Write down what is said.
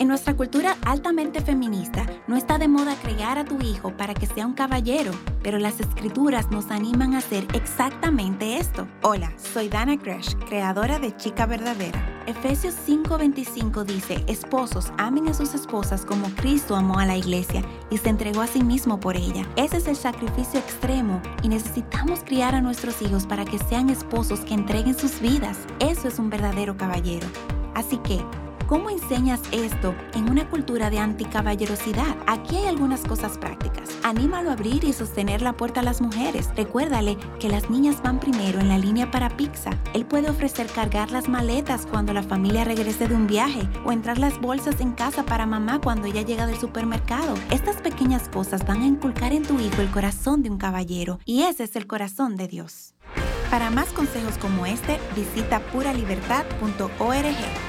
En nuestra cultura altamente feminista, no está de moda crear a tu hijo para que sea un caballero, pero las escrituras nos animan a hacer exactamente esto. Hola, soy Dana Gresh, creadora de Chica Verdadera. Efesios 5:25 dice, esposos, amen a sus esposas como Cristo amó a la iglesia y se entregó a sí mismo por ella. Ese es el sacrificio extremo y necesitamos criar a nuestros hijos para que sean esposos que entreguen sus vidas. Eso es un verdadero caballero. Así que, ¿Cómo enseñas esto en una cultura de anticaballerosidad? Aquí hay algunas cosas prácticas. Anímalo a abrir y sostener la puerta a las mujeres. Recuérdale que las niñas van primero en la línea para pizza. Él puede ofrecer cargar las maletas cuando la familia regrese de un viaje o entrar las bolsas en casa para mamá cuando ella llega del supermercado. Estas pequeñas cosas van a inculcar en tu hijo el corazón de un caballero y ese es el corazón de Dios. Para más consejos como este, visita puralibertad.org.